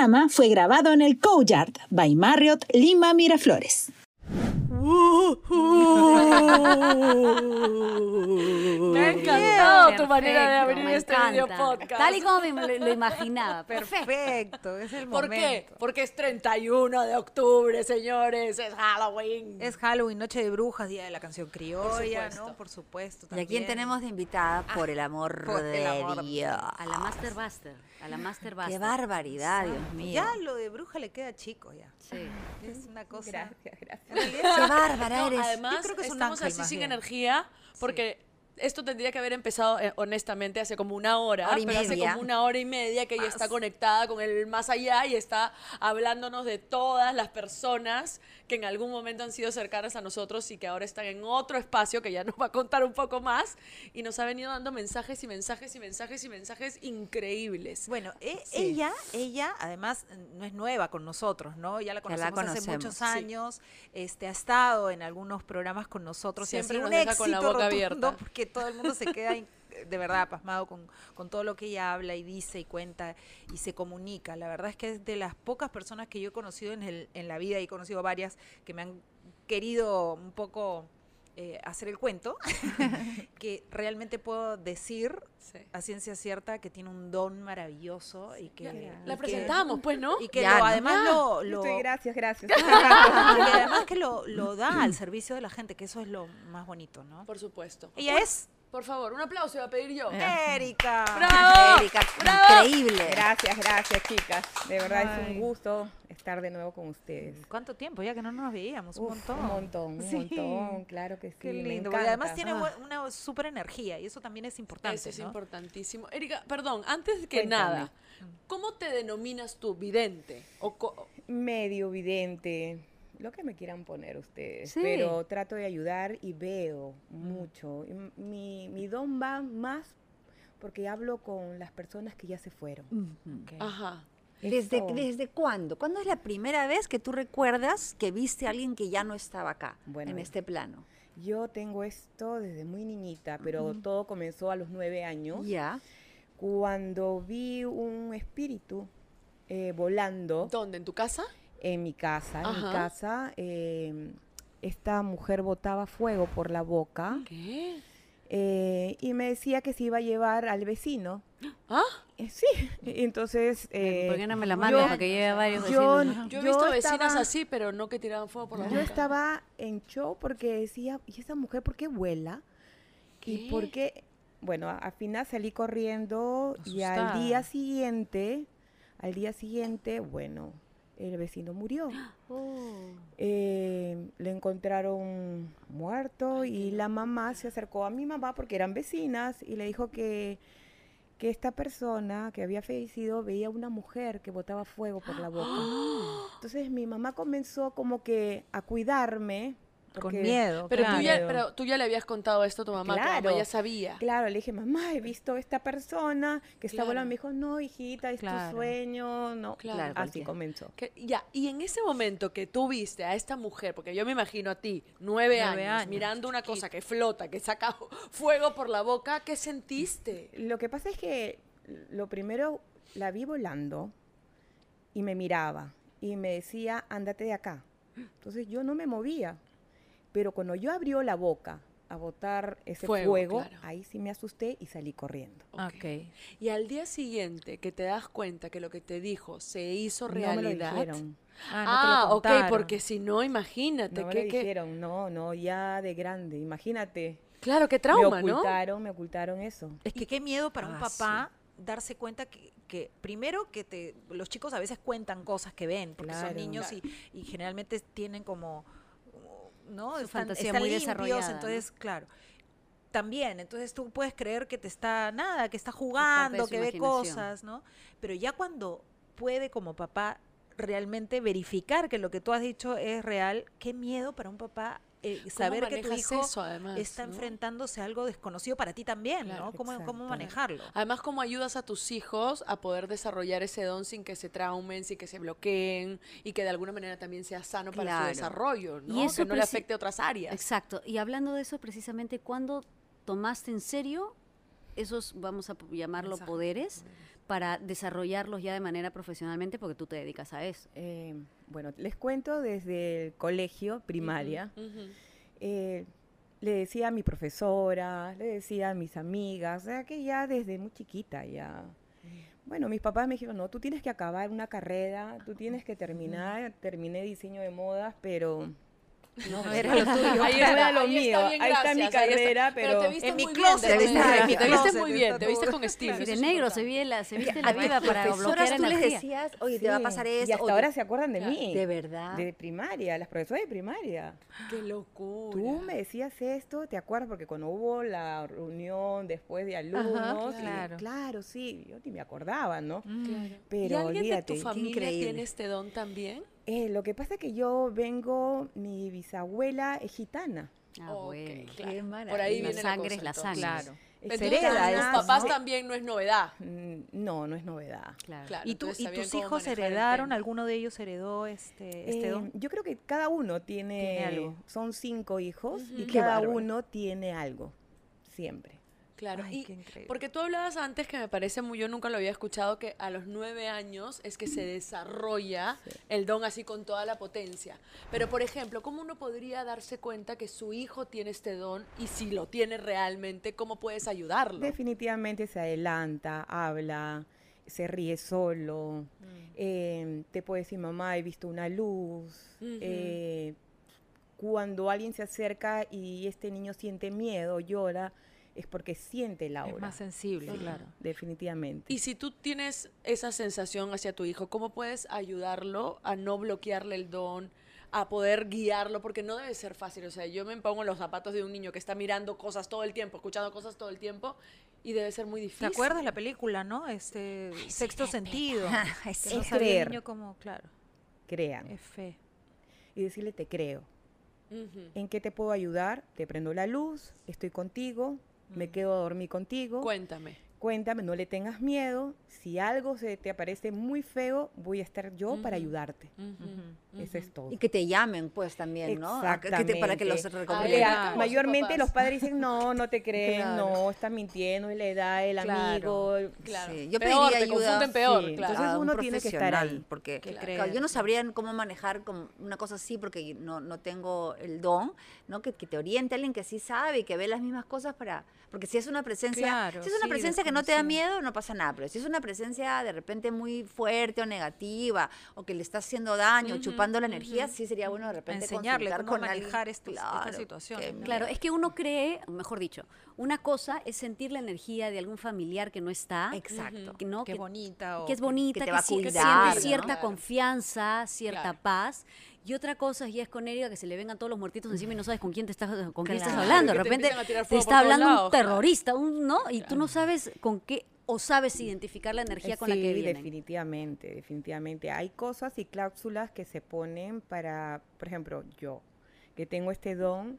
Programa fue grabado en el Courtyard by Marriott Lima Miraflores. Me ha encantado tu manera de abrir me este encanta. video podcast. Tal y como me lo, lo imaginaba. Perfecto. Perfecto, es el ¿Por qué? momento. Porque es 31 de octubre, señores, es Halloween. Es Halloween, Noche de Brujas, Día de la Canción Criolla. ¿no? Por supuesto. ¿Y a quién tenemos de invitada? Por el amor por el de amor. Dios. A la Master Buster. A la Master Buster. Qué barbaridad, Dios mío. Ya lo de bruja le queda chico ya. Sí. Es una cosa. Gracias, gracias. Qué bárbara No, eres. además, Yo creo que es un estamos así sin energía porque esto tendría que haber empezado, eh, honestamente, hace como una hora, Hora y pero hace como una hora y media que ella está conectada con el más allá y está hablándonos de todas las personas que en algún momento han sido cercanas a nosotros y que ahora están en otro espacio que ya nos va a contar un poco más y nos ha venido dando mensajes y mensajes y mensajes y mensajes increíbles. Bueno, e- Sí. ella, ella además no es nueva con nosotros, ¿no? Ya la Ya la conocemos hace conocemos, muchos sí. años, este, ha estado en algunos programas con nosotros Siempre y ha nos un deja con la éxito boca abierta. porque todo el mundo se queda de verdad pasmado con, con todo lo que ella habla y dice y cuenta y se comunica. La verdad es que es de las pocas personas que yo he conocido en, el, en la vida y he conocido varias que me han querido un poco eh, hacer el cuento, que realmente puedo decir Sí. a ciencia cierta que tiene un don maravilloso y que, y La que- presentamos, pues, ¿no? y que Ya, lo- ¿no? además lo, lo- Estoy- gracias, gracias. y que además que lo, lo da al servicio de la gente, que eso es lo más bonito, ¿no? Por supuesto. Ella es Por favor, un aplauso iba a pedir yo. Erika. ¡Bravo! Erika, ¡Bravo! increíble. Gracias, gracias, chicas. De verdad es Ay. un gusto estar de nuevo con ustedes. ¿Cuánto tiempo ya que no nos veíamos? Un Uf, montón. Un montón, un Sí. montón, claro que sí. Qué me lindo, porque además tiene Ah. una súper energía y eso también es importante, Eso es ¿no? importantísimo. Erika, perdón, antes que Cuéntame. nada, ¿cómo te denominas tú? ¿Vidente? O co- Medio vidente, lo que me quieran poner ustedes. Sí. Pero trato de ayudar y veo mucho. Y m- Mi, mi don va más porque hablo con las personas que ya se fueron. Ajá. ¿Desde, ¿Desde cuándo? ¿Cuándo es la primera vez que tú recuerdas que viste a alguien que ya no estaba acá, Bueno, en este plano? Yo tengo esto desde muy niñita, pero todo comenzó a los nueve años. Ya. Cuando vi un espíritu eh, volando ¿Dónde? ¿En tu casa? En mi casa, en mi casa, eh, esta mujer botaba fuego por la boca ¿Qué? eh, y me decía que se iba a llevar al vecino. ¿Ah? Eh, sí, entonces... eh, ¿Por qué no me la mandas? yo- Porque lleva varios yo- vecinos. Yo he Yo visto vecinas estaba- así, pero no que tiraban fuego por la Yo boca. estaba en show porque decía, ¿y esa mujer por qué vuela? ¿Y por qué? Bueno, al final salí corriendo y al día siguiente, al día siguiente, bueno, el vecino murió. Oh. Eh, le encontraron muerto y la mamá se acercó a mi mamá porque eran vecinas y le dijo que, que esta persona que había fallecido veía una mujer que botaba fuego por la boca. Entonces mi mamá comenzó como que a cuidarme. Con porque- miedo. Pero, tú ya, Claro. pero tú ya le habías contado esto a tu mamá, tu mamá Claro. ya sabía. Claro, le dije, mamá, he visto esta persona que está Claro. volando. Me dijo, no, hijita, es Claro. tu sueño. No, Claro, así comenzó. Que- ya, y en ese momento que tú viste a esta mujer, porque yo me imagino a ti, nueve, Nueve años, años, mirando una cosa que flota, que saca fuego por la boca, ¿qué sentiste? Lo que pasa es que lo primero la vi volando y me miraba y me decía, ándate de acá. Entonces yo no me movía. Pero cuando yo abrió la boca a botar ese Fuego, fuego, claro. ahí sí me asusté y salí corriendo. Ok. Y al día siguiente que te das cuenta que lo que te dijo se hizo No me lo realidad. dijeron. Ah, no te lo Ah, ok, porque si no, imagínate. No me que, lo que- dijeron, no, no, ya de grande, imagínate. Claro, qué trauma, me ¿no? ocultaron, me ocultaron eso. Es que qué miedo para un Ah, papá darse cuenta que, que primero que te los chicos a veces cuentan cosas que ven porque son Claro. niños y, y generalmente tienen como no Su están, fantasía están muy limpios, desarrollada, ¿no? entonces claro también entonces tú puedes creer que te está nada que está jugando que ve cosas no pero ya cuando puede como papá realmente verificar que lo que tú has dicho es real qué miedo para un papá eh, ¿Cómo saber que tu hijo eso, además, está no? enfrentándose a algo desconocido para ti también, Claro. ¿no? ¿Cómo, cómo manejarlo? Además, cómo ayudas a tus hijos a poder desarrollar ese don sin que se traumen, sin que se bloqueen y que de alguna manera también sea sano para su desarrollo, ¿no? Y eso que no le afecte a otras áreas. Exacto. Y hablando de eso, precisamente, ¿cuándo tomaste en serio esos, vamos a llamarlo poderes, para desarrollarlos ya de manera profesionalmente porque tú te dedicas a eso? Eh, bueno, les cuento desde el colegio, primaria. Eh, le decía a mi profesora, le decía a mis amigas, o sea que ya desde muy chiquita ya. Bueno, mis papás me dijeron, no, tú tienes que acabar una carrera, tú tienes que terminar, terminé diseño de modas, pero no era lo tuyo, Ahí está, era lo ahí está mío, bien, ahí está mi ahí está. carrera, pero, te viste En mi closet bien, te está, viste, te viste muy bien, está te viste con estilo. Eso de es negro, se, importante. vi la, se viste a la viva para bloquear tú les energía. decías, oye, te va a pasar esto. Y hasta ahora se acuerdan de Claro. mí. De verdad. De primaria, las profesoras de primaria. Qué locura. Tú me decías esto, ¿te acuerdas? Porque cuando hubo la reunión después de alumnos, y- claro. claro, sí, yo ni me acordaba, ¿no? Claro. ¿Y Pero alguien olvídate, de tu familia tiene este don también? Eh, lo que pasa es que yo vengo, mi bisabuela es gitana. Ah, bueno. claro. Qué Por maravilla. ahí La viene sangre la es la cosa, sangre. Claro. Hereda eso, papás ¿no? también no es novedad. Mm, No, no es novedad. Claro. Claro, ¿Y, tú, ¿Y tus hijos heredaron? ¿Alguno de ellos heredó este, este Eh, don? yo creo que cada uno tiene, Tiene algo. son cinco hijos y Qué cada bárbaro. uno tiene algo, siempre. Claro, Ay, y qué increíble. porque tú hablabas antes que me parece muy, yo nunca lo había escuchado, que a los nueve años es que se desarrolla el don así con toda la potencia. Pero, por ejemplo, ¿cómo uno podría darse cuenta que su hijo tiene este don y si lo tiene realmente, cómo puedes ayudarlo? Definitivamente se adelanta, habla, se ríe solo, eh, te puede decir, mamá, he visto una luz. Eh, cuando alguien se acerca y este niño siente miedo, llora, es porque siente la Es aura. más sensible, claro. Definitivamente. Y si tú tienes esa sensación hacia tu hijo, ¿cómo puedes ayudarlo a no bloquearle el don, a poder guiarlo? Porque no debe ser fácil. O sea, yo me pongo en los zapatos de un niño que está mirando cosas todo el tiempo, escuchando cosas todo el tiempo, y debe ser muy ¿Te difícil. acuerdas la película, no? Este sexto sentido. Ay, Que sí. no Es el creer. niño como, claro, Crean. es fe. Y decirle, te creo. ¿En qué te puedo ayudar? Te prendo la luz, estoy contigo, me quedo a dormir contigo. Cuéntame. Cuéntame, no le tengas miedo. Si algo se te aparece muy feo, voy a estar yo para Ujú. ayudarte. Ujú, Eso ujú. es todo. Y que te llamen, pues, también, ¿no? A- que te- para que los Exactamente. recomienden. Ah, mayormente los padres dicen, no, no te creen, Claro. no, está mintiendo, es la edad, el Claro. amigo. Claro. Sí, yo Peor, pediría te ayuda. confunden peor, Sí, claro. entonces uno tiene que estar ahí. Porque yo no sabría cómo manejar como una cosa así porque no, no tengo el don, ¿no? Que, que te oriente alguien que sí sabe y que ve las mismas cosas para... Porque si es una presencia, Claro, si es una sí, presencia que no te da miedo, no pasa nada. Pero si es una presencia de repente muy fuerte o negativa o que le está haciendo daño, chupando la energía, sí sería bueno de repente Enseñarle consultar cómo con alguien. manejar estos- Claro, que- ¿no? Claro, es que uno cree, mejor dicho, una cosa es sentir la energía de algún familiar que no está. Exacto. que no, que, bonita. o que es que- bonita, te que, va a sí- que cuidar, siente ¿no? cierta Claro. confianza, cierta Claro. paz. Y otra cosa ya es con Erika que se le vengan todos los muertitos encima y no sabes con quién te estás, con quién estás Claro, hablando. De te repente te está hablando lados, un claro. terrorista, un, ¿no? Y tú no sabes con qué o sabes identificar la energía con la que vienen. definitivamente, definitivamente. Hay cosas y cláusulas que se ponen para, por ejemplo, yo, que tengo este don,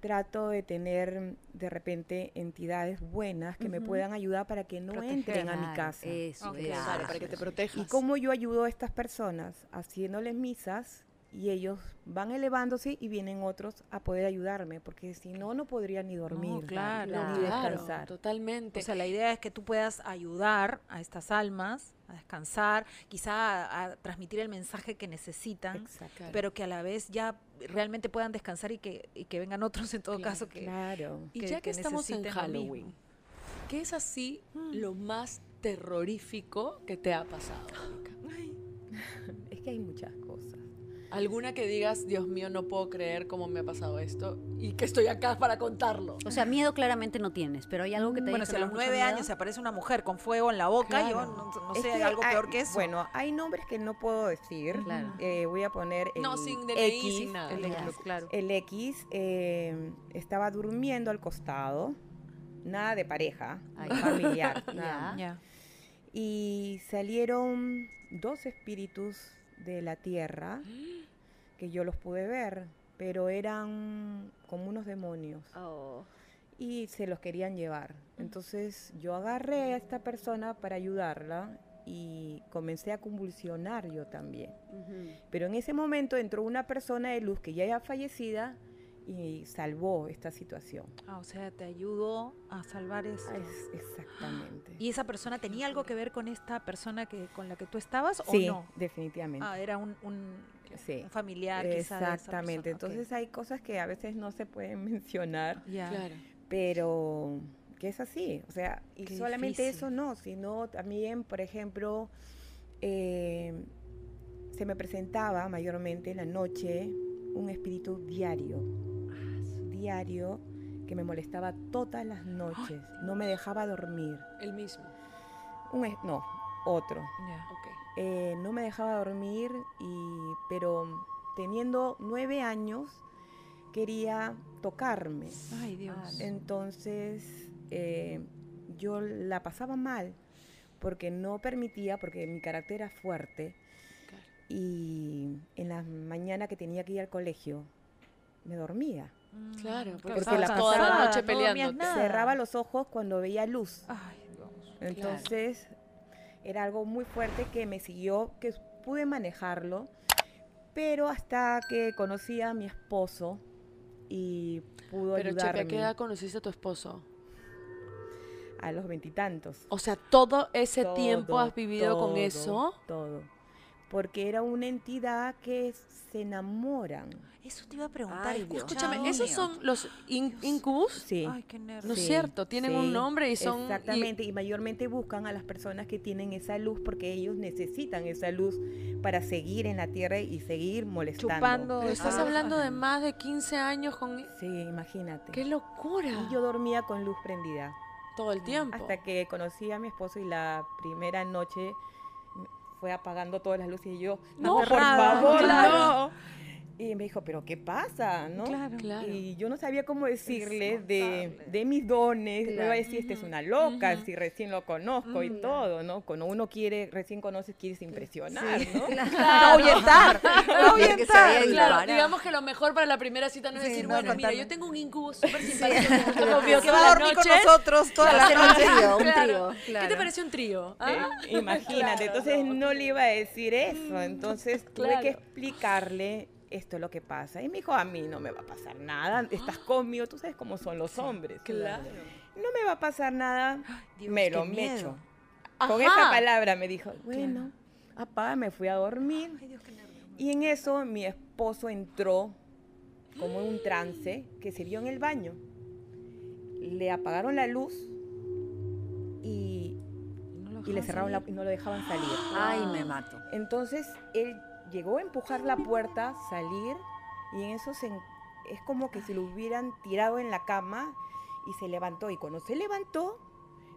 trato de tener de repente entidades buenas que me puedan ayudar para que no Proteger. entren a mi Claro, casa. Eso, Claro, para que te protejas. ¿Y cómo yo ayudo a estas personas? Haciéndoles misas y ellos van elevándose y vienen otros a poder ayudarme, porque si no, no podría ni dormir, claro, ni Claro, descansar. totalmente. O sea, la idea es que tú puedas ayudar a estas almas a descansar, quizá a, a transmitir el mensaje que necesitan, Exacto. Pero que a la vez ya realmente puedan descansar y que, y que vengan otros en todo Claro, caso que... Claro. Y ya que, que estamos en. Halloween, ¿qué es así lo más terrorífico que te ha pasado? Erika? Es que hay muchas cosas. ¿Alguna que digas, Dios mío, no puedo creer cómo me ha pasado esto y que estoy acá para contarlo? O sea, miedo claramente no tienes, pero hay algo que te Bueno, si a los nueve años se aparece una mujer con fuego en la boca, yo Claro. no, no Es sé, que algo hay- peor que eso. Bueno, hay nombres que no puedo decir. Claro. Eh, voy a poner el No, sin DNI, X. sin nada. El X, claro. El X eh, estaba durmiendo al costado, nada de pareja, Ay. familiar. Nada. Ya. Y salieron dos espíritus de la tierra que yo los pude ver, pero eran como unos demonios Oh. y se los querían llevar. Entonces yo agarré a esta persona para ayudarla y comencé a convulsionar yo también. Pero en ese momento entró una persona de luz que ya era fallecida y salvó esta situación. Ah, o sea, te ayudó a salvar eso. Es- exactamente. ¿Y esa persona tenía algo que ver con esta persona que con la que tú estabas sí, o no? definitivamente. Ah, era un, un, Sí. un familiar quizá de esa Exactamente. Entonces hay cosas que a veces no se pueden mencionar, Ya. Claro. pero que es así. O sea, y Qué solamente difícil. eso no, sino también, por ejemplo, eh, se me presentaba mayormente en la noche un espíritu diario, diario que me molestaba todas las noches, no me dejaba dormir. El mismo. Un, es- no, otro. Ya. Ok. Eh, no me dejaba dormir, y, pero teniendo nueve años quería tocarme. Ay, Dios. Entonces eh, yo la pasaba mal porque no permitía, porque mi carácter era fuerte. Y en la mañana que tenía que ir al colegio me dormía. Mm, Claro, porque Porque la estabas toda la noche no peleando. nada. Cerraba los ojos cuando veía luz. Ay, Dios. Entonces era algo muy fuerte que me siguió, que pude manejarlo, pero hasta que conocí a mi esposo y pudo Pero ayudarme ¿a qué edad conociste a tu esposo? a los veintitantos. O sea, todo ese tiempo has vivido con eso. Todo. Porque era una entidad que se enamoran. Eso te iba a preguntar. Ay. Escúchame, Dios esos son los in- incubus. Sí. Ay, qué nervios. No es sí, cierto, tienen un nombre y son- Exactamente, y, mayormente buscan a las personas que tienen esa luz porque ellos necesitan esa luz para seguir en la tierra y seguir molestando. Chupando. Pero estás Ah. hablando de más de 15 años con... Sí, imagínate. ¡Qué locura! Y yo dormía con luz prendida. Todo el tiempo. Hasta que conocí a mi esposo y la primera noche fue apagando todas las luces y yo, No, por favor, claro. no. Y me dijo, pero ¿qué pasa? ¿no? Claro. Claro. Y yo no sabía cómo decirle de, de mis dones. Me iba a Claro. decir, esta es una loca, si recién lo conozco y todo, ¿no? Cuando uno quiere, recién conoces, quieres impresionar, ¿no? Ahuyentar. Ahuyentar. vaya Claro, Dispara. digamos que lo mejor para la primera cita no es Sí, decir, no, bueno, mira, yo tengo un incubus súper simpático. Obvio, que va a dormir con nosotros toda la Hacer un noche. trío, un Claro. trío. ¿Qué te claro. parece un trío? Eh, ¿Ah? imagínate, entonces no le iba a decir eso, entonces tuve Claro. que explicarle esto es lo que pasa. Y me dijo, a mí no me va a pasar nada, estás conmigo, tú sabes cómo son los hombres. Claro. No me va a pasar nada, Dios, me lo mecho. Con esa palabra me dijo, bueno, apá, me fui a dormir. Ay, Dios. Y en eso mi esposo entró como en un trance que se vio en el baño. Le apagaron la luz y, No y le cerraron la, y no lo dejaban salir. Ay, me mato. Entonces él llegó a empujar la puerta, salir, y en eso se, es como que si lo hubieran tirado en la cama y se levantó. Y cuando se levantó,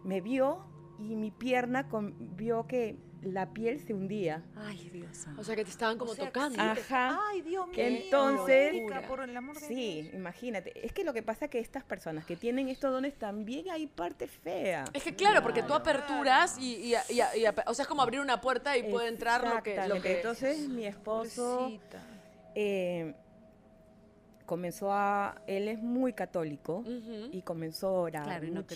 me vio y mi pierna con- vio que la piel se hundía. Ay, Dios. O sea, que te estaban como O sea, que tocando. Ajá. Ay, Dios mío. Entonces- Erika, por el amor de Sí, Dios. imagínate. Es que lo que pasa es que estas personas que tienen estos dones también hay parte fea. Es que claro, porque tú aperturas y, y- y- y- o sea, es como abrir una puerta y puede entrar lo que, lo que Entonces mi esposo eh, comenzó a... Él es muy católico. Y comenzó a orar Claro, no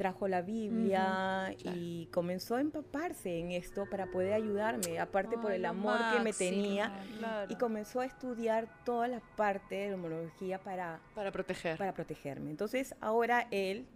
Trajo la Biblia y comenzó a empaparse en esto para poder ayudarme, aparte por el amor que me tenía. claro. Y comenzó a estudiar todas las partes de la homología para, para proteger. para protegerme. Entonces ahora él,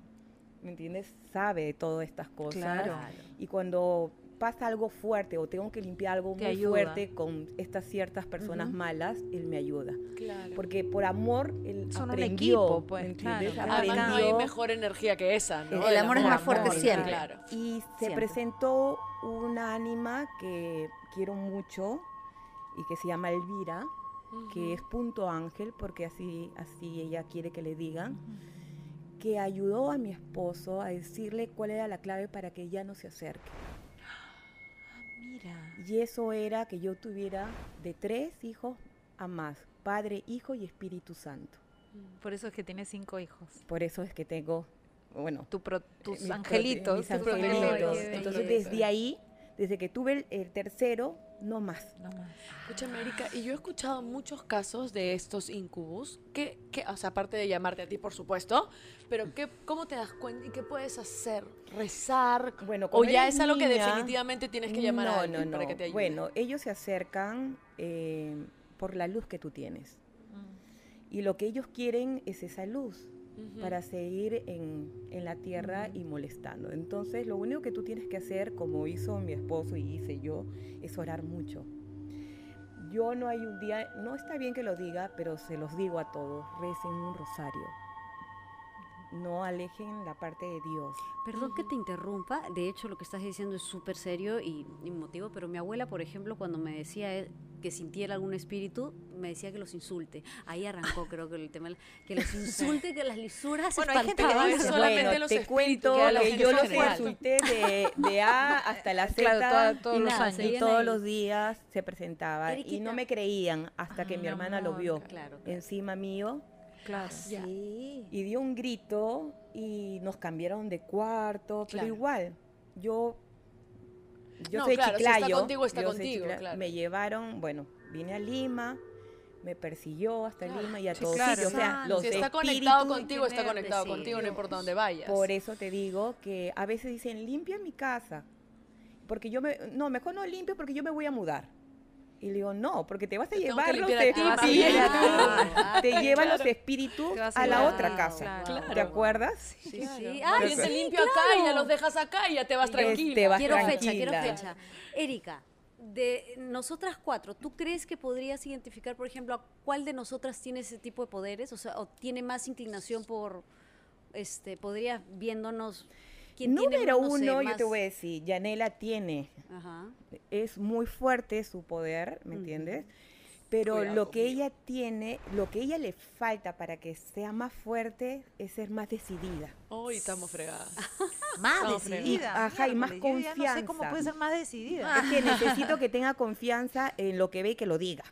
¿me entiendes? Sabe de todas estas cosas. Claro. Y cuando pasa algo fuerte o tengo que limpiar algo Te muy ayuda. fuerte con estas ciertas personas Ujú. malas, él me ayuda. Claro. Porque por amor él Son un aprendió, equipo, pues, claro. Además, no hay Aprendió mejor energía que esa, ¿no? El amor es más fuerte amor, siempre. Claro. Y se Siempre. presentó una ánima que quiero mucho y que se llama Elvira, que es punto ángel, porque así, así ella quiere que le digan, que ayudó a mi esposo a decirle cuál era la clave para que ella no se acerque. Mira. Y eso era que yo tuviera de tres hijos a más, Padre, Hijo y Espíritu Santo. Por eso es que tienes cinco hijos. Por eso es que tengo, bueno, Tu pro- eh, tus mis angelitos. mis tus angelitos. Entonces desde ahí, desde que tuve el, el tercero, no más. No más. Escúchame, Erika, y yo he escuchado muchos casos de estos incubus, que, que, o sea, aparte de llamarte a ti, por supuesto, pero ¿qué, ¿cómo te das cuenta y qué puedes hacer? ¿Rezar? Bueno, ¿O ya es algo que definitivamente tienes que llamar a alguien no, para no. que te ayude? Bueno, ellos se acercan eh, por la luz que tú tienes. Y lo que ellos quieren es esa luz Para seguir en, en la tierra y molestando. Entonces, lo único que tú tienes que hacer, como hizo mi esposo y hice yo, es orar mucho. Yo no hay un día, no está bien que lo diga, pero se los digo a todos, recen un rosario. No alejen la parte de Dios. Perdón que te interrumpa, de hecho lo que estás diciendo es súper serio y y motivo, pero mi abuela, por ejemplo, cuando me decía eh, que sintiera algún espíritu, me decía que los insulte. Ahí arrancó creo que el tema, que los insulte, que las lisuras Bueno, hay gente que espantaban. dice Bueno, solamente los te cuento que yo los general. consulté de, de A hasta la Z Claro, toda- todos Y los nada, años. se y viene todos ahí. los días se presentaba y no me creían hasta que Ah, mi mi hermana lo vio claro, claro. encima mío Claro. Sí. y dio un grito y nos cambiaron de cuarto, Claro. pero igual yo yo No, soy claro, si está chiclayo, contigo, está contigo, chicla- claro. me llevaron, bueno, vine a Lima, me persiguió hasta Lima y a Sí, todos claro. sitios, o sea, los Si está conectado contigo, está conectado contigo, no importa dónde vayas. Por eso te digo que a veces dicen, limpia mi casa. Porque yo me, no, mejor no limpio porque yo me voy a mudar. Y le digo, no, porque te vas a Te llevar los espíritus. Ah, te llevan los espíritus Te a a la otra casa. claro. ¿Te acuerdas? Sí, sí. Alguien Ay, te sí, limpia acá y ya los dejas acá y ya te vas Te- te tranquila. vas Quiero fecha, quiero fecha. Erika, de nosotras cuatro, ¿tú crees que podrías identificar, por ejemplo, a cuál de nosotras tiene ese tipo de poderes? O sea, o tiene más inclinación por, este, podrías viéndonos Número no sé, uno, yo más- te voy a decir, Yanela tiene, Ajá. es muy fuerte su poder, ¿me entiendes? Pero Cuidado lo que conmigo. ella tiene, lo que ella le falta para que sea más fuerte es ser más decidida. Hoy estamos fregadas. Más decidida. Ajá, y más yo ya No sé cómo confianza. puede ser más decidida. Es que necesito que tenga confianza en lo que ve y que lo diga.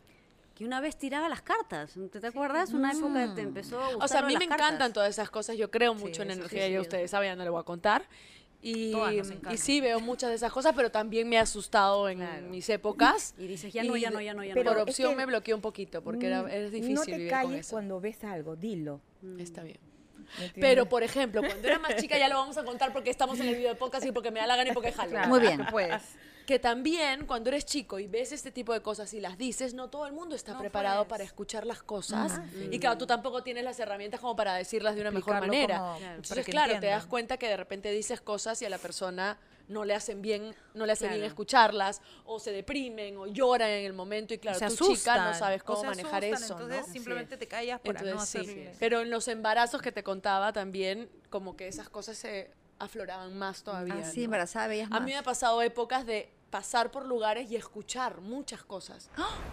Que una vez tiraba las cartas, ¿te, te acuerdas? Una época que te empezó a gustar O sea, a mí me encantan todas esas cosas. Yo creo mucho en energía, sí, ustedes saben, ya no le voy a contar. Y, y sí, veo muchas de esas cosas, pero también me ha asustado en Claro. mis épocas. Y dices, ya no, Y ya no, ya no, ya pero Por no. es opción que me bloqueé un poquito, porque era, Mm, es difícil No te vivir con calles eso. cuando ves algo, dilo. Está bien. Pero, por ejemplo, cuando era más chica, ya lo vamos a contar porque estamos en el video de podcast y porque me da la gana y porque jalo. Claro, Muy bien. tú puedes. Que también cuando eres chico y ves este tipo de cosas y las dices, no todo el mundo está No, preparado para escuchar las cosas. Ah, Y claro, tú tampoco tienes las herramientas como para decirlas de una mejor manera. como- Entonces, claro, te das cuenta que de repente dices cosas y a la persona no le hacen bien, no le hace bien escucharlas, o se deprimen, o lloran en el momento, y claro, se tú asustan. chica no sabes cómo manejar asustan, eso, Entonces ¿no? simplemente te callas para Entonces, no sí. Pero en los embarazos que te contaba también, como que esas cosas se afloraban más todavía. Así, ¿no? embarazada veías A más. mí me ha pasado épocas de pasar por lugares y escuchar muchas cosas.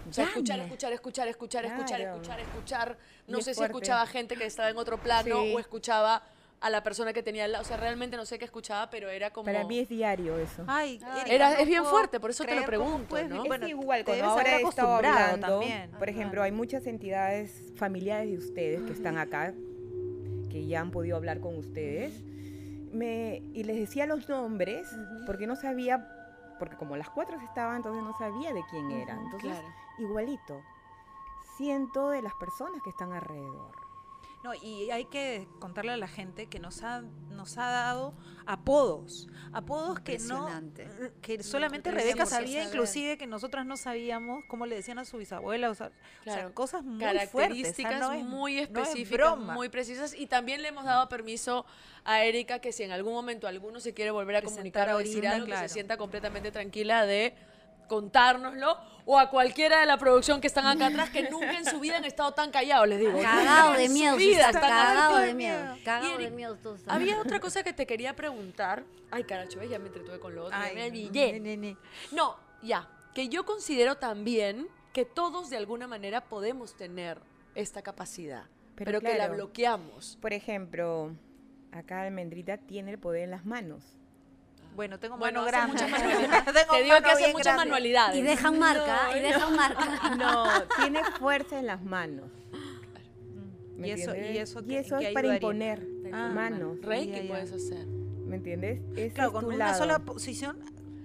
O sea, escuchar, escuchar, escuchar, escuchar, escuchar, Claro. escuchar, escuchar. No Y sé es si fuerte. escuchaba gente que estaba en otro plano Sí. o escuchaba a la persona que tenía al lado. O sea, realmente no sé qué escuchaba, pero era como... Para mí es diario eso. Ay, Erika, Era- no es bien fuerte, por eso te lo pregunto, puedes ¿no? Es bueno, igual, cuando ahora he estado hablando, también. por ejemplo, hay muchas entidades familiares de ustedes que están acá, que ya han podido hablar con ustedes, me, y les decía los nombres, porque no sabía, porque como las cuatro estaban, entonces no sabía de quién era. Entonces, Claro. igualito, siento de las personas que están alrededor. No, y hay que contarle a la gente que nos ha, nos ha dado apodos. Apodos que no. Que solamente tenemos Rebeca sabía, inclusive que nosotras no sabíamos cómo le decían a su bisabuela. O sea, o sea, cosas muy fuertes. o sea, características no es- muy no es específicas, muy precisas. Y también le hemos dado permiso a Erika que si en algún momento alguno se quiere volver a comunicar o decir algo, que se sienta completamente tranquila de contárnoslo o a cualquiera de la producción que están acá atrás que nunca en su vida han estado tan callados, les digo. Cagado de miedo, vida cagado de miedo. Cagado de miedo todos. Había otra cosa que te quería preguntar. Ay, caracho, ya me entretuve con lo otro. ya Ay, me olvidé. ne, ne, ne. No, ya. Que yo considero también que todos de alguna manera podemos tener esta capacidad, pero, Pero que la bloqueamos. Por ejemplo, acá Almendrita tiene el poder en las manos. Bueno, tengo Bueno, mano grande. Te digo que hace muchas grande. manualidades. Y dejan marca, y No, dejan marca. No, tiene fuerza en las manos. Mm. ¿me Y eso, y eso, Y te- eso ¿en qué es para imponer Ah, manos. Reiki Ya, ya. puedes hacer. ¿Me entiendes? Ese Claro, es con tu una lado. sola posición,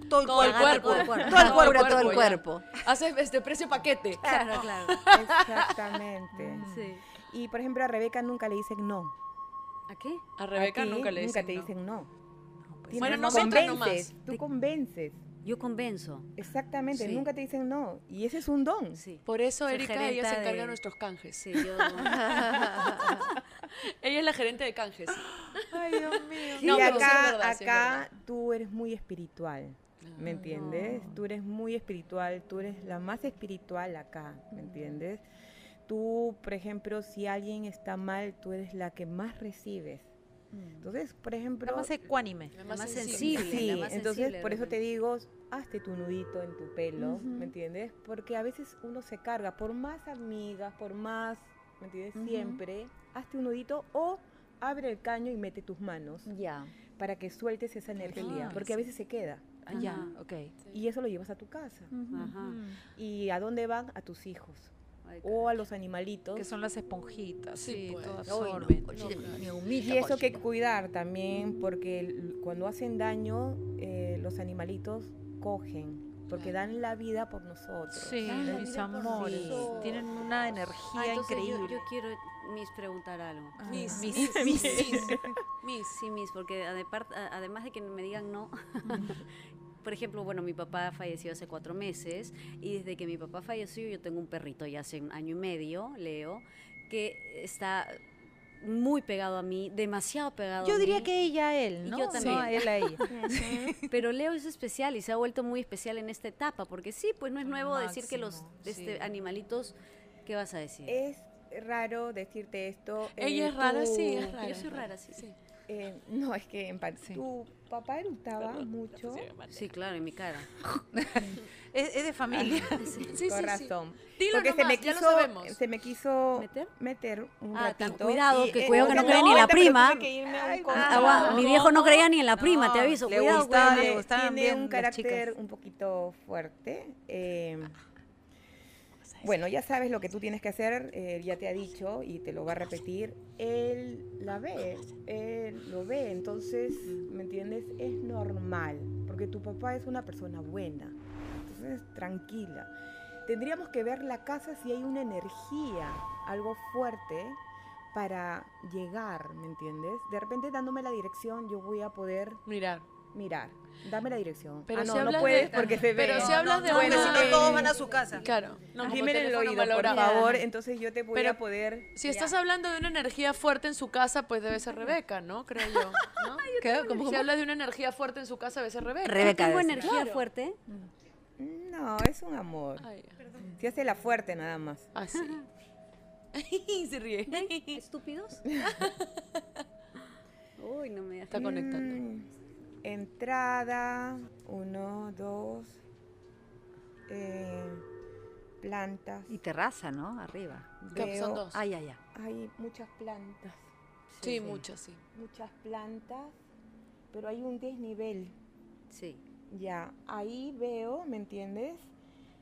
todo el Todo el cuerpo. cuerpo. todo el cuerpo. Todo el cuerpo. Cura todo el ya. cuerpo. Haces este precio paquete. Claro, claro. Exactamente. Sí. Y por ejemplo a Rebeca nunca le dicen no. ¿A qué? A Rebeca A ti nunca le dicen te no. dicen no. Pues, Bueno, nosotras convences, nomás. Tú convences. Yo convenzo. Exactamente, Sí. nunca te dicen no. Y ese es un don. Sí. Por eso, Soy Erika, ella se encarga de- de nuestros canjes. Sí, yo. Ella es la gerente de canjes. Ay, Dios mío. No, sí es acá, verdad, acá tú eres muy espiritual, ¿me entiendes? no. Tú eres muy espiritual, tú eres la más espiritual acá, ¿me entiendes? Tú, por ejemplo, si alguien está mal, tú eres la que más recibes. Entonces, por ejemplo, La más ecuánime. La más sensible. Sí, la más entonces sensible, por eso te digo, hazte tu nudito en tu pelo, ¿me entiendes? Porque a veces uno se carga, por más amigas, por más, ¿me entiendes? Siempre, hazte un nudito o abre el caño y mete tus manos Ya. para que sueltes esa energía, Ah, porque a veces se queda. Ah, ya, ok. Y eso lo llevas a tu casa. Ajá. ¿Y a dónde van? A tus hijos. Ay, O a los animalitos. Que son las esponjitas, Sí, sí, pues. todo Uy, no, absorben. cochino, ni Y eso que cuidar también, porque cuando hacen daño, eh, los animalitos cogen, porque dan la vida por nosotros. Sí, mis amores. nosotros. Tienen una Ah, energía entonces yo, increíble. yo quiero, Miss, preguntar algo. Ah, Miss, mis- miss, mis- miss, miss. Sí, Miss, porque además de que me digan no, por ejemplo, bueno, mi papá falleció hace cuatro meses y desde que mi papá falleció yo tengo un perrito ya hace un año y medio, Leo, que está muy pegado a mí, demasiado pegado a Yo mí. diría que ella a él, Y ¿no? yo No, también. a él a ella. Pero Leo es especial y se ha vuelto muy especial en esta etapa, porque sí, pues no es nuevo decir que los este, sí. animalitos, ¿qué vas a decir? Es raro decirte esto. Ella eh, es rara, tú- sí, es rara. Yo soy rara, sí. Sí. eh, no, es que en parte, Sí. tu papá eructaba Perdón, mucho. sí. Sí, claro, en mi cara. Es, es de familia. Sí, sí, con sí. razón. Dilo Porque se me nomás, ya lo quiso, sabemos. se me quiso ¿Meter? meter un Ah, ratito. cuidado, y, que eh, cuidado que no cree ni la ahorita, pero prima. Ay. Ah, mi viejo no creía ni en la prima, te aviso. le Cuidado, gustaba, le Tiene, gustaban tiene bien un carácter un poquito fuerte. eh, bueno, ya sabes lo que tú tienes que hacer, eh, ya te ha dicho y te lo va a repetir. Él la ve, él lo ve, entonces, ¿me entiendes? Es normal, porque tu papá es una persona buena, entonces tranquila. Tendríamos que ver la casa si hay una energía, algo fuerte para llegar, ¿me entiendes? De repente dándome la dirección yo voy a poder Mirar. Mirar. Dame la dirección. Pero ah, no, si no hablas puedes de- porque se ve. pero si hablas de bueno, si no todos van a su casa. Claro. No, como Dime en el oído, por favor, entonces yo te voy Pero a poder... Si estás hablando de una energía fuerte en su casa, pues debe ser Rebeca, ¿no? Creo yo. ¿no? ¿Qué? ¿Cómo, Si hablas de una energía fuerte en su casa, debe ser Rebeca. Rebeca Tengo energía Claro. fuerte. No, es un amor. Ay, Se hace la fuerte nada más. ah, sí. Se ríe. ¿Estúpidos? Uy, no me Está conectando. Mm, entrada, uno, dos, eh, plantas. Y terraza, ¿no? Arriba. Veo- Son dos. Ah, ya, ya. Hay muchas plantas, Sí, muchas, sí. muchas plantas, pero hay un desnivel. Sí. Ya, ahí veo, ¿me entiendes?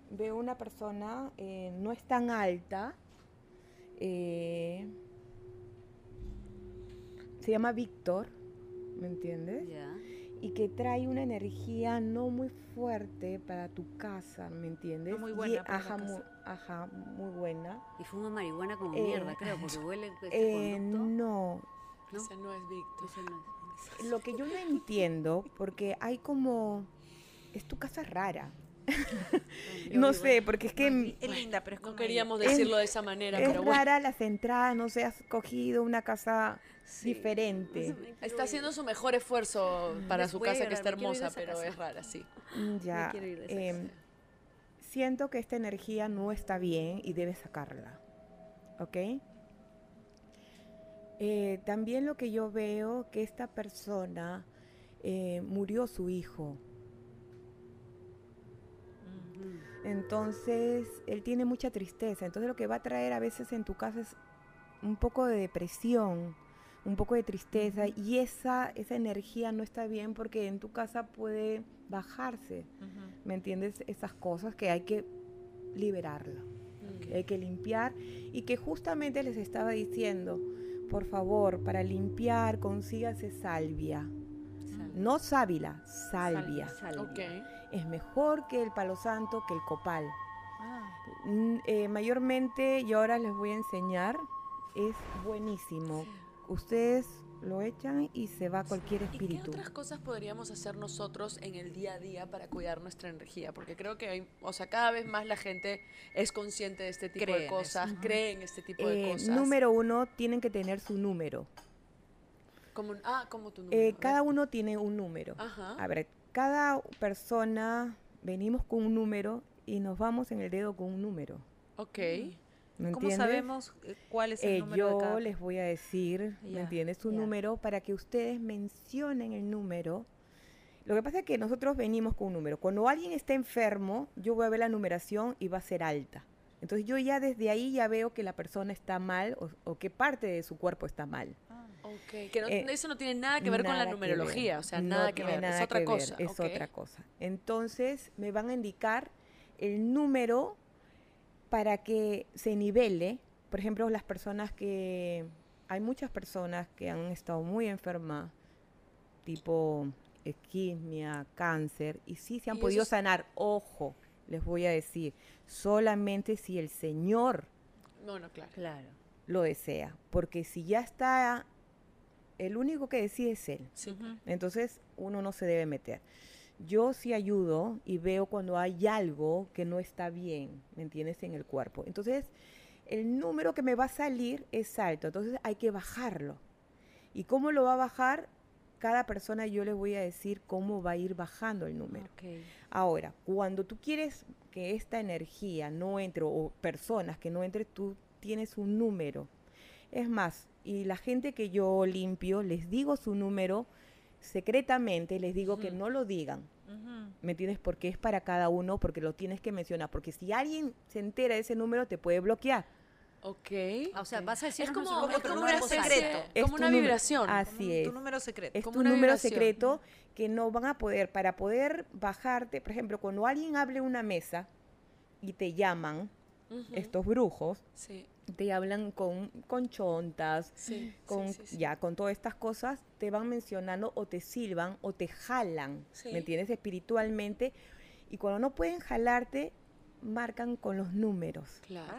Veo una persona, eh, no es tan alta, eh, se llama Víctor, ¿me entiendes? Ya. Y que trae una energía no muy fuerte para tu casa, ¿me entiendes? No muy Y- buena para la ajá, casa. Muy, ajá, muy buena. Y fuma marihuana como Eh, mierda, creo, porque huele este Eh, no, ¿No? Ese no es Víctor. Ese no es. lo que yo no entiendo, porque hay como, es tu casa rara. No sé, porque es que... Es linda, pero es No queríamos Es- decirlo de esa manera, Es pero bueno. rara las entradas, no sé, has cogido una casa Sí. diferente. Está haciendo su mejor esfuerzo para Me su casa, que está hermosa, pero casa. es rara, sí. Mm, Ya. quiero ir de esa em, siento que esta energía no está bien y debes sacarla. ¿Ok? Eh, también lo que yo veo que esta persona eh, murió su hijo. Entonces, él tiene mucha tristeza. Entonces, lo que va a traer a veces en tu casa es un poco de depresión, un poco de tristeza. Y esa, esa energía no está bien porque en tu casa puede bajarse. ¿Me entiendes? Esas cosas que hay que liberarla, hay que limpiar. Y que justamente les estaba diciendo, por favor, para limpiar, consígase salvia. No sábila, salvia. Ok. Es mejor que el palo santo, que el copal. Ah, Mm, eh, mayormente, y ahora les voy a enseñar, es buenísimo. Ustedes lo echan y se va cualquier ¿Y qué espíritu. otras cosas podríamos hacer nosotros en el día a día para cuidar nuestra energía? Porque creo que, hay, o sea, cada vez más la gente es consciente de este tipo Cree de en eso. cosas, cree en este tipo de Eh, cosas. número uno, tienen que tener su número. Como, ah, como tu número. Eh, a ver. cada uno tiene un número. Ajá. A ver, cada persona venimos con un número y nos vamos en el dedo con un número. Ok. ¿Me ¿Cómo entiendes? sabemos eh, cuál es el Eh, número de yo cada les voy a decir, ¿me Ya, entiendes? Su número para que ustedes mencionen el número. Lo que pasa es que nosotros venimos con un número. Cuando alguien está enfermo, yo voy a ver la numeración y va a ser alta. Entonces yo ya desde ahí ya veo que la persona está mal o, o que parte de su cuerpo está mal. Ok, que no- Eh, eso no tiene nada que ver con la numerología, o sea, No nada que ver, nada es otra que ver, cosa. Es otra cosa. Entonces me van a indicar el número para que se nivele. Por ejemplo, las personas que... Hay muchas personas que han estado muy enfermas, tipo esquimia, cáncer, y sí se han podido sanar. Ojo, les voy a decir, solamente si el Señor No, no, claro. Claro. lo desea. Porque si ya está, el único que decide es Él. Sí. Entonces uno no se debe meter. Yo sí ayudo y veo cuando hay algo que no está bien, ¿me entiendes? En el cuerpo. Entonces, el número que me va a salir es alto, entonces hay que bajarlo. ¿Y cómo lo va a bajar? Cada persona yo les voy a decir cómo va a ir bajando el número. Ahora, cuando tú quieres que esta energía no entre, o personas que no entre, tú tienes un número. Es más, y la gente que yo limpio, les digo su número secretamente, les digo que no lo digan. ¿Me entiendes? Porque es para cada uno, porque lo tienes que mencionar. Porque si alguien se entera de ese número, te puede bloquear. Ok. O sea, vas a decir Es como, como especie- alta. Es como una número. vibración. Así es. Tu número secreto. Es Como tu número vibración. secreto que no van a poder, para poder bajarte, por ejemplo, cuando alguien hable una mesa y te llaman, estos brujos, Sí, te hablan con, con chontas, sí, con, sí, sí, sí. ya, con todas estas cosas, te van mencionando o te silban o te jalan, Sí. ¿me entiendes? Espiritualmente. Y cuando no pueden jalarte, marcan con los números, Claro,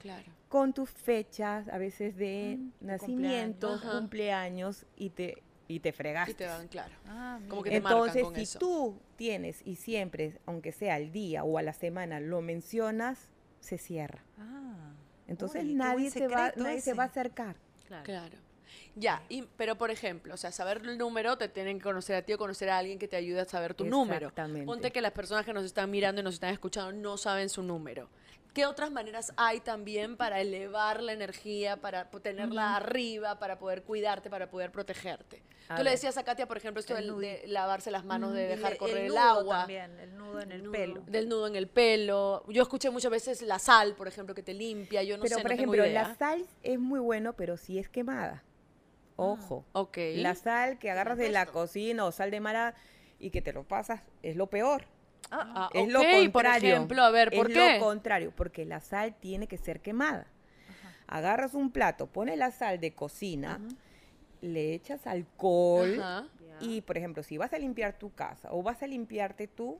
claro. con tus fechas, a veces de nacimientos, Ajá. cumpleaños, y te, y te fregaste. Y te van, claro. Ah, Como que te marcan Entonces, con si eso. tú tienes y siempre, aunque sea al día o a la semana, lo mencionas, se cierra. Ah. Entonces nadie, te va, nadie se va a acercar. Claro. Claro. Ya, y, pero por ejemplo, o sea, saber el número, te tienen que conocer a ti o conocer a alguien que te ayude a saber tu número. Exactamente. Ponte que las personas que nos están mirando y nos están escuchando no saben su número. ¿Qué otras maneras hay también para elevar la energía, para tenerla arriba, para poder cuidarte, para poder protegerte? A Tú le decías a Katia, por ejemplo, esto El del- de, lavarse las manos, de dejar correr el, nudo agua. También, el nudo en el nudo. pelo. Del nudo en el pelo. Yo escuché muchas veces la sal, por ejemplo, que te limpia. Yo no pero, sé, por no tengo ejemplo, idea. la sal es muy bueno, pero si es quemada. Ojo. Ok. La sal que agarras de la cocina o sal de mara y que te lo pasas es lo peor. Ah, es lo contrario. por ejemplo, a ver, ¿por es qué? lo contrario, porque la sal tiene que ser quemada. Agarras un plato, pones la sal de cocina, le echas alcohol Ajá. y, por ejemplo, si vas a limpiar tu casa o vas a limpiarte tú,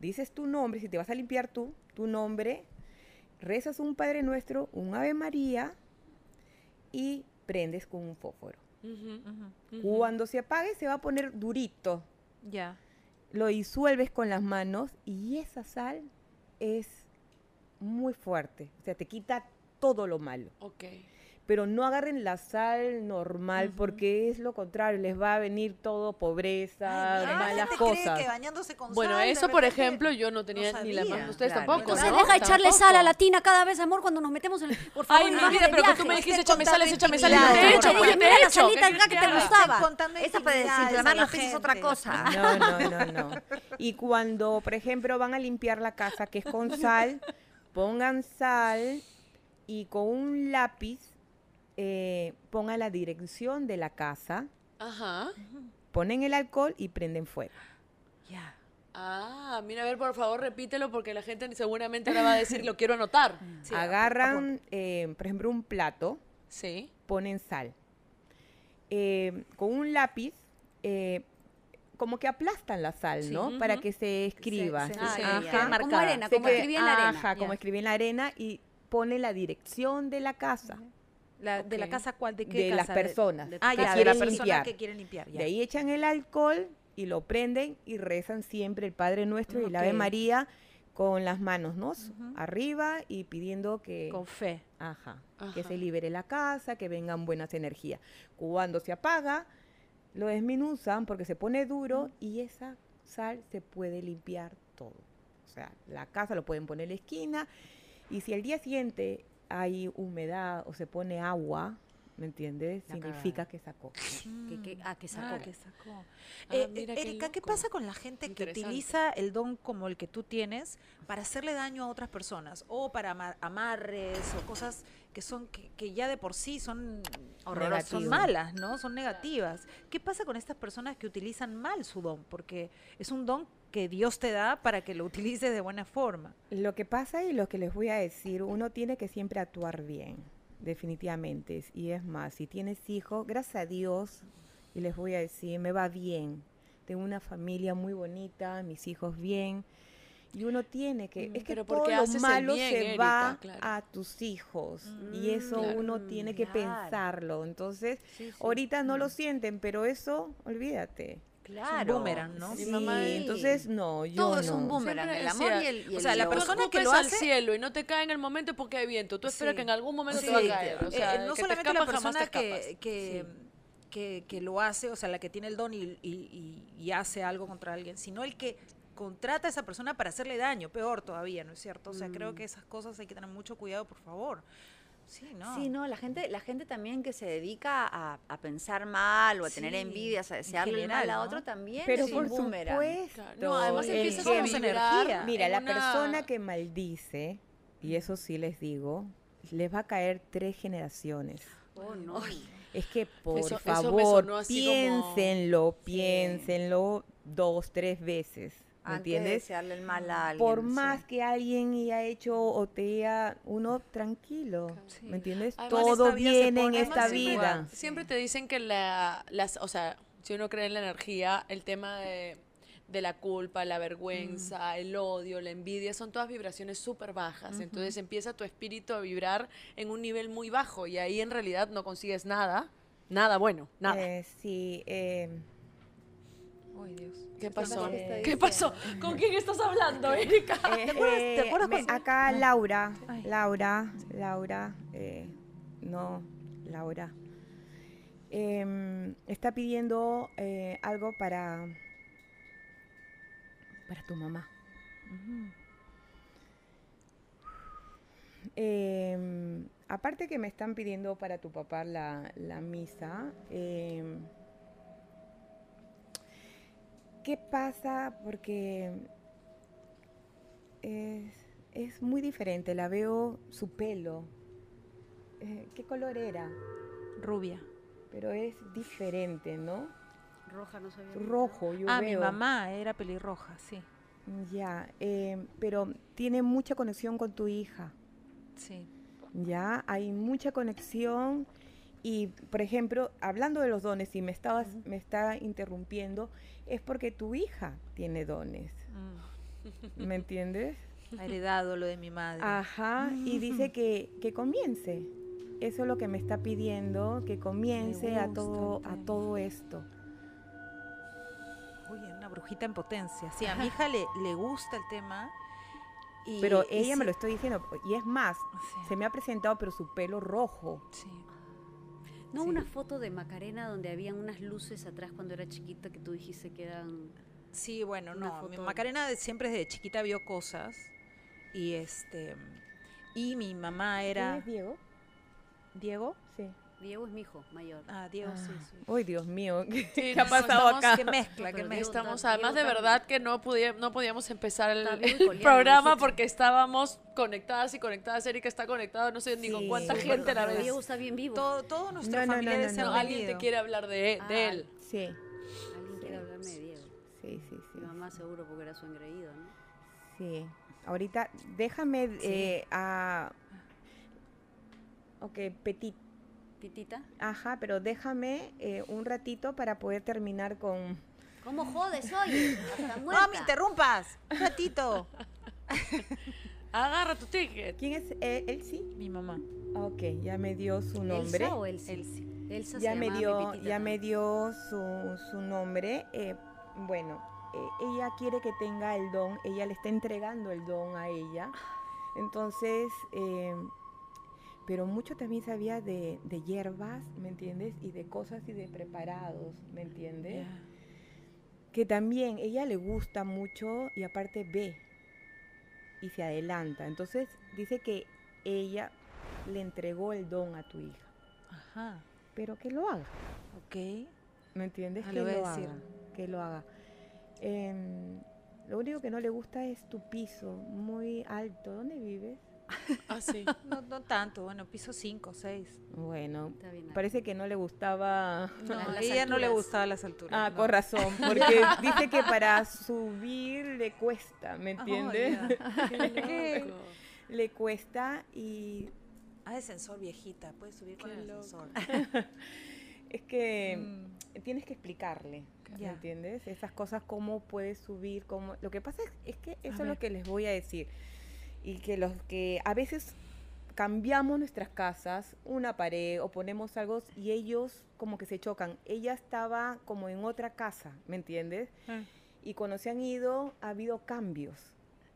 dices tu nombre, si te vas a limpiar tú, tu nombre, rezas un Padre Nuestro, un Ave María y prendes con un fósforo. Cuando se apague se va a poner durito. Ya. Lo disuelves con las manos y esa sal es muy fuerte. O sea, te quita todo lo malo. Ok. Pero no agarren la sal normal porque es lo contrario. Les va a venir todo pobreza, Ay, malas cosas. que bañándose con Bueno, sal, eso, por ejemplo, yo no tenía ni la más. Ustedes Claro. tampoco, Entonces ¿no? deja echarle Tampoco. sal a la tina cada vez, amor, cuando nos metemos en el... Por favor, Ay, mi vida, pero que tú me dijiste échame sal, contando échame sal y intimidades. no te he hecho, pues te la hecho. salita ¿qué acá que te gustaba. Esa para desinflamar la los pies es otra cosa. No, no, no, no. Y cuando, por ejemplo, van a limpiar la casa que es con sal, pongan sal y con un lápiz eh, pongan la dirección de la casa, Ajá. ponen el alcohol y prenden fuego. Ya. Ah, mira, a ver, por favor, repítelo porque la gente seguramente ahora va a decir, lo quiero anotar. Sí, Agarran, eh, por ejemplo, un plato, Sí. ponen sal. Eh, con un lápiz, eh, como que aplastan la sal, ¿no? Para que se escriba. se- Ah, se ya. Como arena, Se como queda- escribí en la arena. Ajá, como escribí en la arena y pone la dirección de la casa. La, ¿De la casa cuál? ¿De qué de las personas de- Ah, que ya, de la quieren persona limpiar. que quieren limpiar. ya. De ahí echan el alcohol y lo prenden y rezan siempre el Padre Nuestro y el Ave. María con las manos, ¿no? Arriba y pidiendo que, Con fe. ajá, que se libere la casa, que vengan buenas energías. Cuando se apaga, lo desminuzan porque se pone duro y esa sal se puede limpiar todo. O sea, la casa lo pueden poner en la esquina y si al día siguiente hay humedad o se pone agua, ¿me entiendes? La Significa cagada. que sacó. Que, que- ah, que sacó. Ah, que sacó. Ah, Eh, mira qué Erika, ¿qué pasa con la gente que utiliza el don como el que tú tienes para hacerle daño a otras personas? O para ama- amarres o cosas que son que, que ya de por sí son Horrorosas. son malas, ¿no? Son negativas. ¿Qué pasa con estas personas que utilizan mal su don? Porque es un don que Dios te da para que lo utilices de buena forma. Lo que pasa y lo que les voy a decir, uno tiene que siempre actuar bien, definitivamente. Y es más, si tienes hijos, gracias a Dios, y les voy a decir, me va bien. Tengo una familia muy bonita, mis hijos bien. Y uno tiene que, Mm, es que pero todo lo malo bien, se Erika, va claro. a tus hijos. y Mm, eso claro. uno tiene que pensarlo. Entonces, Sí, sí. ahorita no lo sienten, pero eso, olvídate. Claro. boomerang, ¿no? Mi Sí, mamá- entonces no, yo Todo es un boomerang, Siempre el amor decía, y el, y o el sea, la persona que lo escupes al hace- cielo y no te cae en el momento porque hay viento. Tú esperas Sí. que en algún momento Sí, te va a caer. O eh, sea, eh, no que te solamente la escapas, persona que, que, que, que lo hace, o sea, la que tiene el don y, y- y- y hace algo contra alguien, sino el que contrata a esa persona para hacerle daño, peor todavía, ¿no es cierto? O sea, creo que esas cosas hay que tener mucho cuidado, por favor. Sí, ¿no? Sí, no, la gente, la gente también que se dedica a, a pensar mal o a tener envidias, a desearle general, mal a ¿no? otro también Pero es por un boomerang. supuesto. No, además el empiezas a energía. Mira, en la una- persona que maldice, y eso sí les digo, les va a caer tres generaciones. Oh, no. Es que, por Eso- favor, así como- piénsenlo, piénsenlo dos, tres veces. ¿Me Antes de entiendes? desearle el mal a alguien. Por sí. más que alguien haya hecho o te haya, uno tranquilo, Sí. ¿me entiendes? Además, Todo viene en esta siempre- vida. Siempre te dicen que la, las, o sea, si uno cree en la energía, el tema de, de la culpa, la vergüenza, el odio, la envidia, son todas vibraciones súper bajas. Entonces empieza tu espíritu a vibrar en un nivel muy bajo y ahí en realidad no consigues nada, nada bueno, nada. Eh, sí, eh, Ay, Dios. ¿Qué pasó? ¿Qué pasó? ¿Con quién estás hablando, Erika? Eh, ¿Te acuerdas- te eh, acuerdas me- cuando- acá Laura, Ay. Laura, Laura, eh, no, Laura, em, está pidiendo eh, algo para, para tu mamá. Em, aparte que me están pidiendo para tu papá la, la misa, em, ¿qué pasa? Porque es, es muy diferente, la veo su pelo. Eh, ¿Qué color era? Rubia. Pero es diferente, ¿no? Roja, no sabía. Rojo, yo ah, veo. mi mamá era pelirroja, sí. Ya, eh, pero tiene mucha conexión con tu hija. Sí. Ya, hay mucha conexión y, por ejemplo, hablando de los dones, si me estabas, me está interrumpiendo, es porque tu hija tiene dones, Mm. ¿me entiendes? Ha heredado lo de mi madre. Ajá, y dice que, que comience. Eso es lo que me está pidiendo, que comience a todo, a todo esto. Uy, una brujita en potencia. Sí, a mi hija le, le gusta el tema. y- Pero y ella me sí- lo estoy diciendo, y es más, Sí. se me ha presentado, pero su pelo rojo. Sí. No, Sí. una foto de Macarena donde habían unas luces atrás cuando era chiquita que tú dijiste que eran... Sí, bueno, no. Mi foto. Macarena siempre desde chiquita vio cosas. Y este. Y mi mamá ¿Quién era. es Diego? ¿Diego? Sí. Diego es mi hijo mayor. Ah, Diego, sí, Ah. sí. Uy, Dios mío, ¿qué, Sí, qué no, ha pasado estamos- acá? Qué mezcla, qué mezcla. Estamos, Diego además de está- verdad que no, no podíamos empezar el, programa porque estábamos conectadas y conectadas. Erika está conectada, no sé ni con cuánta Sí, gente la vez. Diego está bien vivo. Todo, todo nuestra No, familia no, no. No, alguien te quiere hablar de, Ah, de él. Sí, Alguien quiere hablarme de Diego. sí, sí, sí. Mi mamá seguro porque era su engreído, ¿no? Sí. Ahorita, déjame eh, a... Ok, Petit. Titita. Ajá, pero déjame eh, un ratito para poder terminar con... ¿Cómo jodes hoy? No me interrumpas. Un ratito. Agarra tu ticket. ¿Quién es? Eh, ¿Él sí? mi mamá. Ok, ya me dio su nombre. ¿Elsa o Elsie? Elsie. Elsa se ya me llamaba dio, ya me dio su, su nombre. eh, bueno, eh, ella quiere que tenga el don, ella le está entregando el don a ella. Entonces, eh, pero mucho también sabía de, de hierbas, ¿me entiendes? Y de cosas y de preparados, ¿me entiendes? Que también ella le gusta mucho y aparte ve y se adelanta. Entonces, dice que ella le entregó el don a tu hija, Ajá. pero que lo haga. Ok. ¿Me entiendes? Ah, que lo haga. Que lo haga. Em, lo único que no le gusta es tu piso, muy alto. ¿Dónde vives? Ah, sí. No, no tanto, bueno, piso 5, 6. Bueno, parece que no le gustaba. No, a ella no le gustaban las alturas. Ah, no. con razón, porque dice que para subir le cuesta, ¿me entiendes? Le cuesta y Ah, de sensor viejita, puedes subir con Qué el ascensor. es que Mm, tienes que explicarle, ¿me entiendes? Esas cosas, cómo puedes subir, cómo... Lo que pasa es, es que eso es ver. lo que les voy a decir. Y que los que a veces cambiamos nuestras casas, una pared o ponemos algo y ellos como que se chocan. Ella estaba como en otra casa, ¿me entiendes? Ah. Y cuando se han ido, ha habido cambios.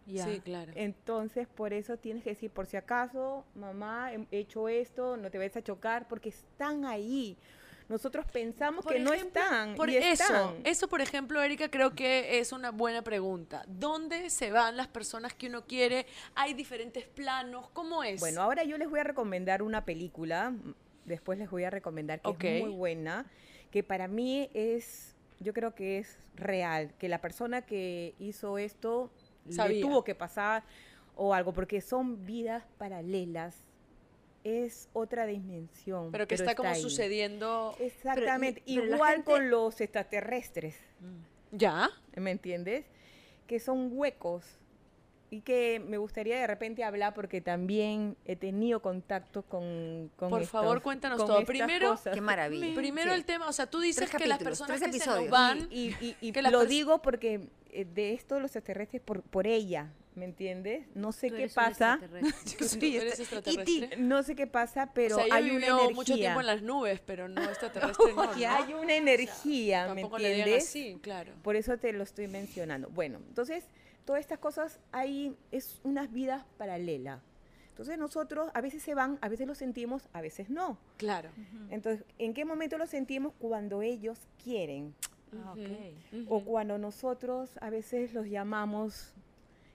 ya. Sí, claro. Entonces, por eso tienes que decir, por si acaso, mamá, he hecho esto, no te vayas a chocar, porque están ahí. Nosotros pensamos Por que no están. Por y eso, están. eso por ejemplo, Erika, creo que es una buena pregunta. ¿Dónde se van las personas que uno quiere? ¿Hay diferentes planos? ¿Cómo es? Bueno, ahora yo les voy a recomendar una película, después les voy a recomendar que es muy buena, que para mí es, yo creo que es real, que la persona que hizo esto le Sabía. tuvo que pasar o algo, porque son vidas paralelas, es otra dimensión. pero que está, como ahí. sucediendo. Exactamente, pero igual gente- con los extraterrestres. ¿Ya? ¿me entiendes? Que son huecos y que me gustaría de repente hablar porque también he tenido contacto con, con Por favor, cuéntanos con todo. estas Primero- cosas. Qué maravilla. Primero Sí. el tema, o sea, tú dices que las personas que se nos van. Y, y- y que lo digo porque eh, de esto de los extraterrestres por, por ella, ¿me entiendes? No sé Tú qué eres un pasa, extraterrestre. ¿Tú Sí, eres extraterrestre? no sé qué pasa, pero o sea, ella hay una energía. mucho tiempo en las nubes, pero no extraterrestre, no, ¿no? Hay una energía, ¿me Tampoco le entiendes? así, claro. Por eso te lo estoy mencionando. Bueno, entonces, todas estas cosas hay, es unas vidas paralelas. Entonces nosotros a veces se van, a veces lo sentimos, a veces no. Claro. Entonces, ¿en qué momento lo sentimos? Cuando ellos quieren. Ah, Ujú, ok. O cuando nosotros a veces los llamamos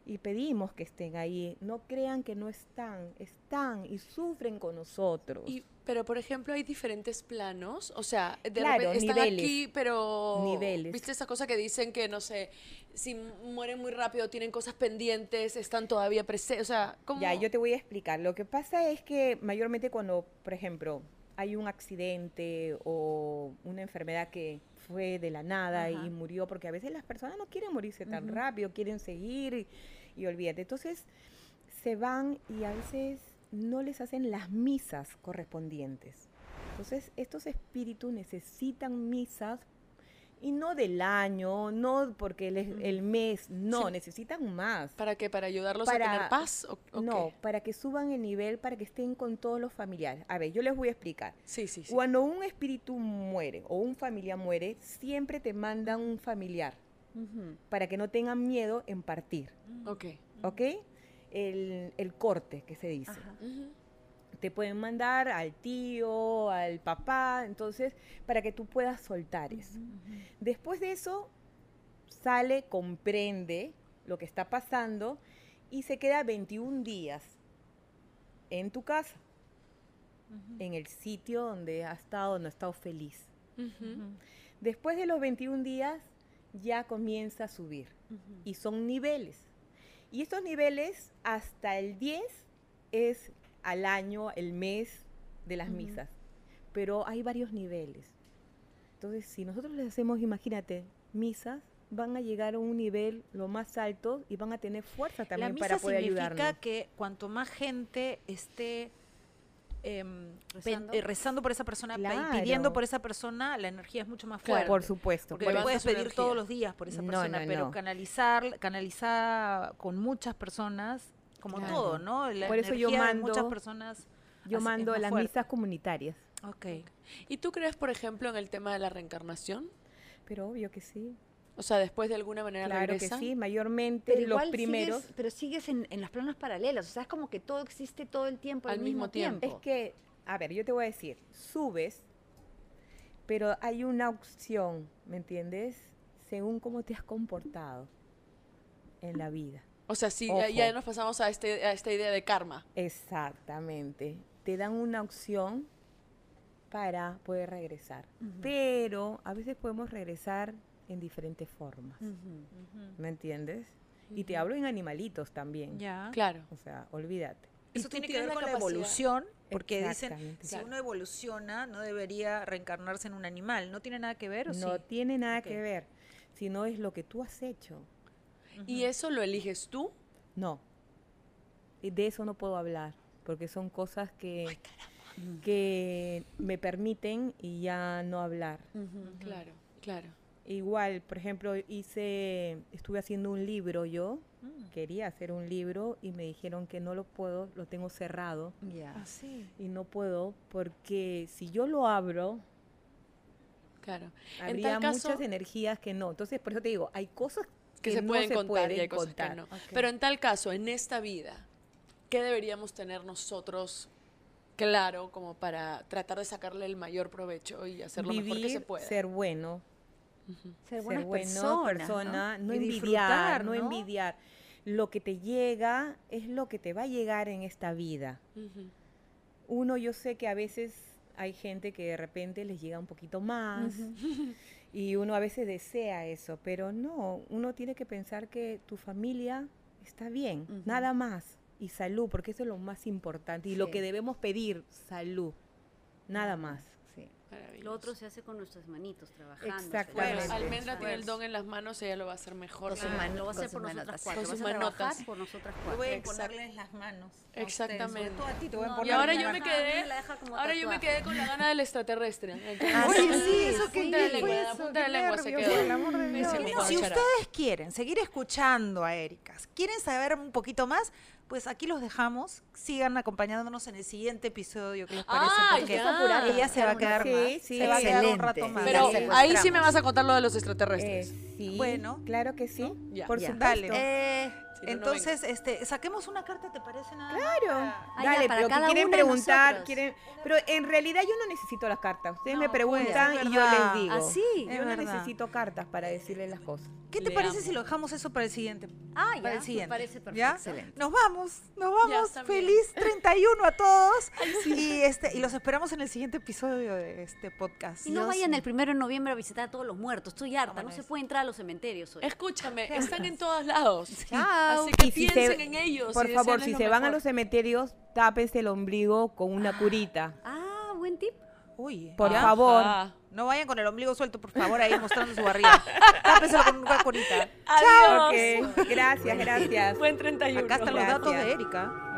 y pedimos que estén ahí. No crean que no están, están y sufren con nosotros. Y, pero, por ejemplo, hay diferentes planos. O sea, de Claro, repente están niveles. aquí, pero. Niveles. ¿Viste esa cosa que dicen que, no sé, si mueren muy rápido, tienen cosas pendientes, están todavía presentes? O sea, ¿cómo? Ya, yo te voy a explicar. Lo que pasa es que mayormente cuando, por ejemplo, hay un accidente o una enfermedad que fue de la nada Ajá. y murió, porque a veces las personas no quieren morirse tan rápido, quieren seguir y, y olvídate. Entonces se van y a veces no les hacen las misas correspondientes. Entonces estos espíritus necesitan misas y no del año, no porque el, el mes, no, Sí. necesitan más. ¿Para qué? ¿Para ayudarlos a Para- tener paz? ¿O, No, qué? para que suban el nivel, para que estén con todos los familiares. A ver, yo les voy a explicar. Sí, sí, sí. Cuando un espíritu muere o un familiar muere, siempre te mandan un familiar para que no tengan miedo en partir, Ok. ¿ok? El, el corte que se dice. Ajá. Te pueden mandar al tío, al papá, entonces, para que tú puedas soltar eso. Después de eso, sale, comprende lo que está pasando y se queda 21 días en tu casa, en el sitio donde ha estado, donde ha estado feliz. Después de los 21 días, ya comienza a subir y son niveles. Y estos niveles, hasta el 10 es al año, el mes de las misas. Pero hay varios niveles. Entonces, si nosotros les hacemos, imagínate, misas, van a llegar a un nivel lo más alto y van a tener fuerza La también misa para poder significa ayudarnos. que cuanto más gente esté em, Rezando. eh, rezando por esa persona, Claro. pidiendo por esa persona, la energía es mucho más Claro. fuerte. Por supuesto. Porque por puedes pedir energía. todos los días por esa No, persona, no, pero no. canalizar, canalizar con muchas personas, como Claro. todo, ¿no? La Por eso yo de muchas mando- personas Yo mando más las fuerte. misas comunitarias, Ok. ¿Y tú crees, por ejemplo, en el tema de la reencarnación? pero obvio que sí. O sea, después de alguna manera Claro que sí, mayormente Pero los igual primeros. sigues, pero sigues en, en las planas paralelas. O sea, es como que todo existe todo el tiempo al, Al mismo tiempo. Es que, a ver, yo te voy a decir, subes, pero hay una opción, ¿me entiendes? Según cómo te has comportado en la vida. O sea, sí, ya, ya Ojo. nos pasamos a, este, a esta idea de karma. Exactamente. Te dan una opción para poder regresar. Pero a veces podemos regresar en diferentes formas. ¿Me entiendes? Y te hablo en animalitos también. Ya. Claro. O sea, olvídate. ¿Y Eso tiene que ver la con la evolución, porque dicen, si Claro. uno evoluciona, no debería reencarnarse en un animal. ¿No tiene nada que ver o No sí? tiene nada que ver, sino es lo que tú has hecho. ¿Y eso lo eliges tú? No. Y de eso no puedo hablar, porque son cosas que, que me permiten y ya no hablar. Claro, claro. Igual, por ejemplo, hice, estuve haciendo un libro yo, quería hacer un libro y me dijeron que no lo puedo, lo tengo cerrado Ya. Así. y no puedo porque si yo lo abro, Claro. En habría tal caso, muchas energías que no. Entonces, por eso te digo, hay cosas que, que, se no pueden se contar pueden y hay cosas contar. que no. Pero en tal caso, en esta vida, ¿qué deberíamos tener nosotros claro como para tratar de sacarle el mayor provecho y hacer lo mejor que se Vivir, pueda? ser bueno, Ser bueno, personas, persona, no, Y envidiar, disfrutar, no ¿no? envidiar. Lo que te llega es lo que te va a llegar en esta vida. Uno, yo sé que a veces hay gente que de repente les llega un poquito más y uno a veces desea eso, pero no, uno tiene que pensar que tu familia está bien, nada más, y salud, porque eso es lo más importante y lo que debemos pedir, salud, nada más. Maravilloso. Lo otro se hace con nuestras manitos, trabajando. Exactamente. Bueno. Almendra tiene el don en las manos, ella lo va a hacer mejor. Con sus seguro. manos. Lo va a hacer Con por sus nosotras manotas. cuatro. Con sus manotas. por nosotras cuatro. voy a ponerles las manos. Exactamente. a ti te voy a poner Y ahora yo me mano. quedé, me la deja como ahora yo me quedé con la gana del extraterrestre. Ah, Oye, sí, sí, eso que punta de lengua, punta de lengua se quedó. si ustedes quieren seguir escuchando a Erika, quieren saber un poquito más, pues aquí los dejamos. Sigan acompañándonos en el siguiente episodio. ¿Qué les parece? Ah, Porque ya. ella se va a quedar Sí, más. sí. se va a quedar un rato más. Pero ahí sí me vas a contar lo de los extraterrestres. Eh, sí, Bueno. claro que sí, Ya. por Ya. supuesto. Dale. Eh, Si no, no Entonces, este, saquemos una carta, ¿te parece nada? más? Claro. Ah, ya, Dale, para pero que cada quieren preguntar, quieren, pero en realidad yo no necesito las cartas. Ustedes me No, pues, preguntan y yo les digo. ¿Ah, sí? Yo Es no verdad. necesito cartas para decirles las cosas. ¿Qué te Le parece amo. si lo dejamos eso para el siguiente? Ah, para ya, el me siguiente. parece perfecto. ¿Ya? Excelente. Nos vamos, nos Ya vamos. bien. Feliz 31 a todos. Y este y los esperamos en el siguiente episodio de este podcast. Y no Dios vayan el primero de noviembre a visitar a todos los muertos. Estoy harta, no se puede entrar a los cementerios hoy. Escúchame, están en todos lados. Chao. Así que Y si piensen se- en ellos. Por favor, si se van a los cementerios, tápense el ombligo con una curita. Ah, buen tip. Uy, Por ¿ya? favor. No vayan con el ombligo suelto, por favor, ahí mostrando su barriga. Tápenselo con una curita. Adiós. Ok, gracias, gracias. Buen 31. Acá están los datos de. Erika.